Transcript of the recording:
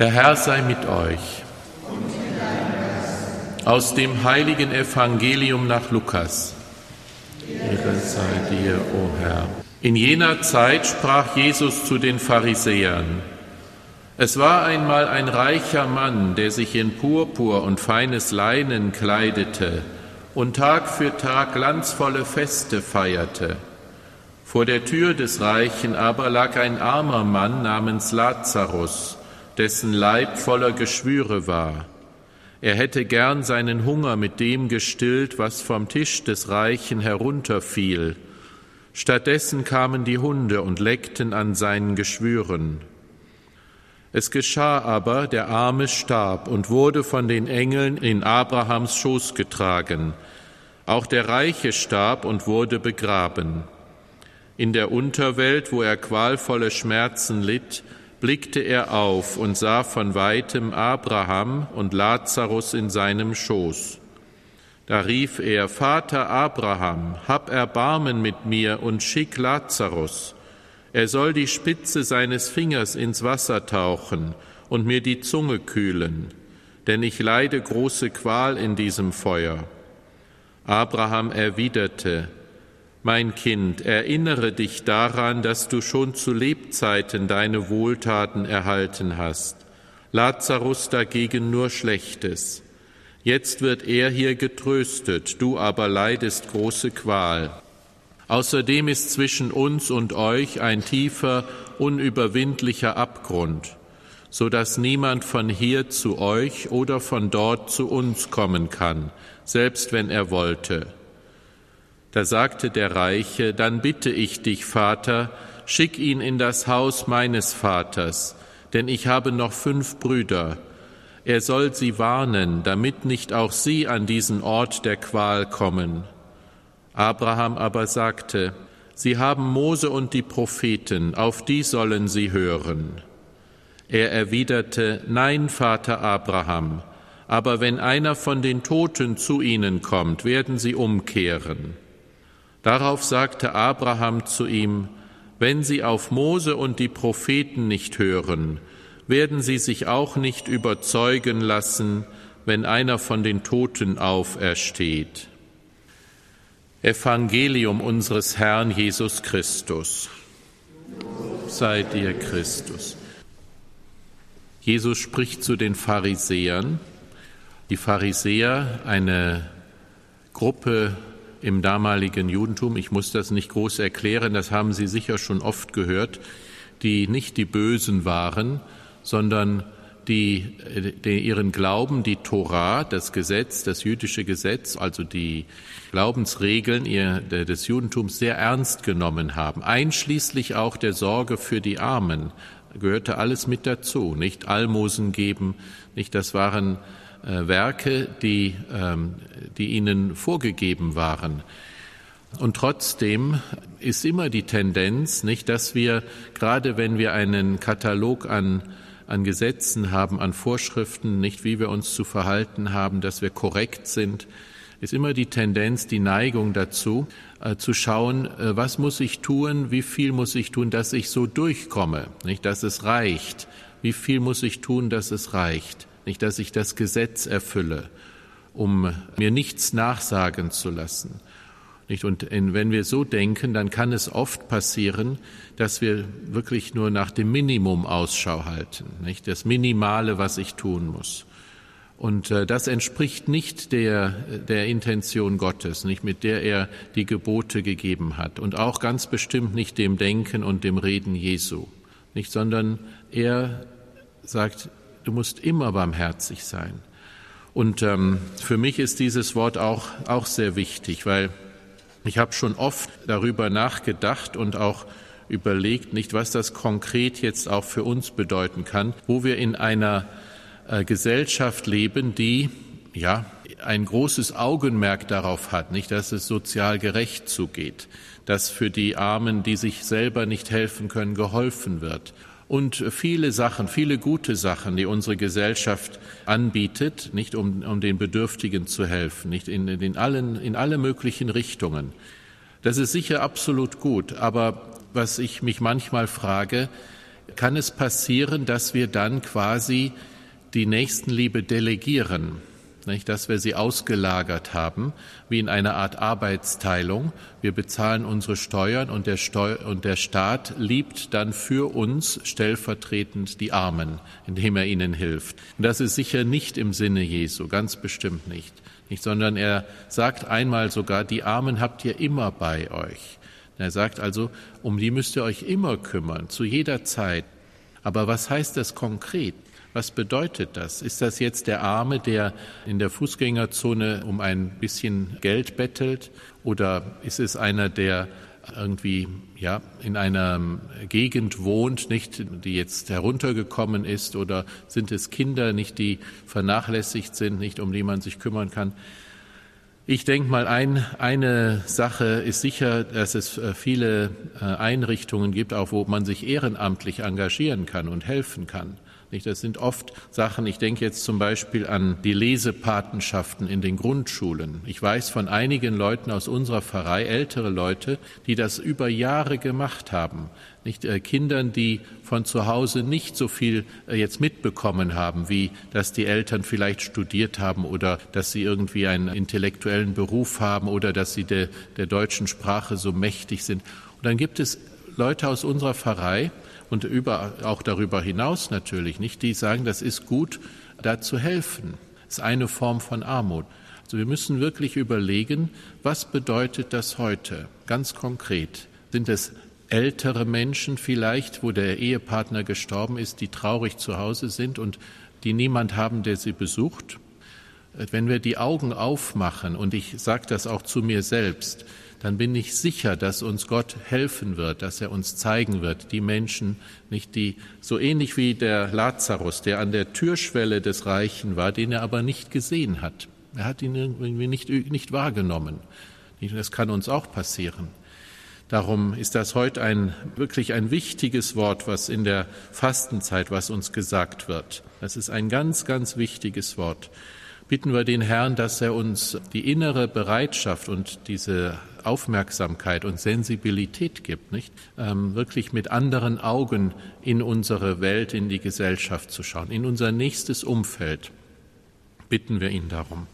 Der Herr sei mit euch. Aus dem heiligen Evangelium nach Lukas. Ehre sei dir, o Herr. In jener Zeit sprach Jesus zu den Pharisäern. Es war einmal ein reicher Mann, der sich in Purpur und feines Leinen kleidete und Tag für Tag glanzvolle Feste feierte. Vor der Tür des Reichen aber lag ein armer Mann namens Lazarus, dessen Leib voller Geschwüre war. Er hätte gern seinen Hunger mit dem gestillt, was vom Tisch des Reichen herunterfiel. Stattdessen kamen die Hunde und leckten an seinen Geschwüren. Es geschah aber, der Arme starb und wurde von den Engeln in Abrahams Schoß getragen. Auch der Reiche starb und wurde begraben. In der Unterwelt, wo er qualvolle Schmerzen litt, blickte er auf und sah von weitem Abraham und Lazarus in seinem Schoß. Da rief er, Vater Abraham, hab Erbarmen mit mir und schick Lazarus. Er soll die Spitze seines Fingers ins Wasser tauchen und mir die Zunge kühlen, denn ich leide große Qual in diesem Feuer. Abraham erwiderte, mein Kind, erinnere dich daran, dass du schon zu Lebzeiten deine Wohltaten erhalten hast, Lazarus dagegen nur Schlechtes. Jetzt wird er hier getröstet, du aber leidest große Qual. Außerdem ist zwischen uns und euch ein tiefer, unüberwindlicher Abgrund, so dass niemand von hier zu euch oder von dort zu uns kommen kann, selbst wenn er wollte. Da sagte der Reiche, dann bitte ich dich, Vater, schick ihn in das Haus meines Vaters, denn ich habe noch fünf Brüder. Er soll sie warnen, damit nicht auch sie an diesen Ort der Qual kommen. Abraham aber sagte, Sie haben Mose und die Propheten, auf die sollen sie hören. Er erwiderte, Nein, Vater Abraham, aber wenn einer von den Toten zu ihnen kommt, werden sie umkehren. Darauf sagte Abraham zu ihm, wenn sie auf Mose und die Propheten nicht hören, werden sie sich auch nicht überzeugen lassen, wenn einer von den Toten aufersteht. Evangelium unseres Herrn Jesus Christus. Sei dir Christus. Jesus spricht zu den Pharisäern. Die Pharisäer, eine Gruppe im damaligen Judentum. Ich muss das nicht groß erklären, das haben Sie sicher schon oft gehört, die nicht die Bösen waren, sondern die, die ihren Glauben, die Torah, das Gesetz, das jüdische Gesetz, also die Glaubensregeln ihr, des Judentums sehr ernst genommen haben, einschließlich auch der Sorge für die Armen, gehörte alles mit dazu, nicht Almosen geben, nicht das waren Werke, die, ähm, die ihnen vorgegeben waren. Und trotzdem ist immer die Tendenz, nicht, dass wir, gerade wenn wir einen Katalog an, an Gesetzen haben, an Vorschriften, nicht, wie wir uns zu verhalten haben, dass wir korrekt sind, ist immer die Tendenz, die Neigung dazu, äh, zu schauen, äh, was muss ich tun, wie viel muss ich tun, dass ich so durchkomme, nicht, dass es reicht. Wie viel muss ich tun, dass es reicht? Nicht, dass ich das Gesetz erfülle, um mir nichts nachsagen zu lassen. Nicht? Und wenn wir so denken, dann kann es oft passieren, dass wir wirklich nur nach dem Minimum Ausschau halten, nicht? das Minimale, was ich tun muss. Und äh, das entspricht nicht der, der Intention Gottes, nicht mit der er die Gebote gegeben hat und auch ganz bestimmt nicht dem Denken und dem Reden Jesu, nicht, sondern er sagt, Du musst immer barmherzig sein. Und ähm, für mich ist dieses Wort auch, auch sehr wichtig, weil ich habe schon oft darüber nachgedacht und auch überlegt, nicht was das konkret jetzt auch für uns bedeuten kann, wo wir in einer äh, Gesellschaft leben, die ja ein großes Augenmerk darauf hat, nicht, dass es sozial gerecht zugeht, dass für die Armen, die sich selber nicht helfen können, geholfen wird und viele Sachen, viele gute Sachen, die unsere Gesellschaft anbietet, nicht um, um den Bedürftigen zu helfen, nicht in, in, allen, in alle möglichen Richtungen. Das ist sicher absolut gut, aber was ich mich manchmal frage, kann es passieren, dass wir dann quasi die Nächstenliebe delegieren nicht, dass wir sie ausgelagert haben, wie in einer Art Arbeitsteilung. Wir bezahlen unsere Steuern und der, Steu und der Staat liebt dann für uns stellvertretend die Armen, indem er ihnen hilft. Und das ist sicher nicht im Sinne Jesu, ganz bestimmt nicht, nicht sondern er sagt einmal sogar, die Armen habt ihr immer bei euch. Er sagt also, um die müsst ihr euch immer kümmern, zu jeder Zeit. Aber was heißt das konkret? Was bedeutet das? Ist das jetzt der Arme, der in der Fußgängerzone um ein bisschen Geld bettelt? Oder ist es einer, der irgendwie ja in einer Gegend wohnt, nicht die jetzt heruntergekommen ist oder sind es Kinder, nicht die vernachlässigt sind, nicht um die man sich kümmern kann? Ich denke mal, ein, eine Sache ist sicher, dass es äh, viele äh, Einrichtungen gibt, auch wo man sich ehrenamtlich engagieren kann und helfen kann. Das sind oft Sachen, ich denke jetzt zum Beispiel an die Lesepatenschaften in den Grundschulen. Ich weiß von einigen Leuten aus unserer Pfarrei, ältere Leute, die das über Jahre gemacht haben. Nicht äh, Kindern, die von zu Hause nicht so viel äh, jetzt mitbekommen haben, wie dass die Eltern vielleicht studiert haben oder dass sie irgendwie einen intellektuellen Beruf haben oder dass sie de, der deutschen Sprache so mächtig sind. Und dann gibt es Leute aus unserer Pfarrei, und über, auch darüber hinaus natürlich nicht, die sagen, das ist gut, da zu helfen. Das ist eine Form von Armut. Also wir müssen wirklich überlegen, was bedeutet das heute ganz konkret? Sind es ältere Menschen vielleicht, wo der Ehepartner gestorben ist, die traurig zu Hause sind und die niemand haben, der sie besucht? Wenn wir die Augen aufmachen, und ich sage das auch zu mir selbst, dann bin ich sicher, dass uns Gott helfen wird, dass er uns zeigen wird, die Menschen, nicht die, so ähnlich wie der Lazarus, der an der Türschwelle des Reichen war, den er aber nicht gesehen hat. Er hat ihn irgendwie nicht, nicht wahrgenommen. Das kann uns auch passieren. Darum ist das heute ein, wirklich ein wichtiges Wort, was in der Fastenzeit, was uns gesagt wird. Das ist ein ganz, ganz wichtiges Wort bitten wir den Herrn, dass er uns die innere Bereitschaft und diese Aufmerksamkeit und Sensibilität gibt, nicht? Ähm, wirklich mit anderen Augen in unsere Welt, in die Gesellschaft zu schauen, in unser nächstes Umfeld. Bitten wir ihn darum.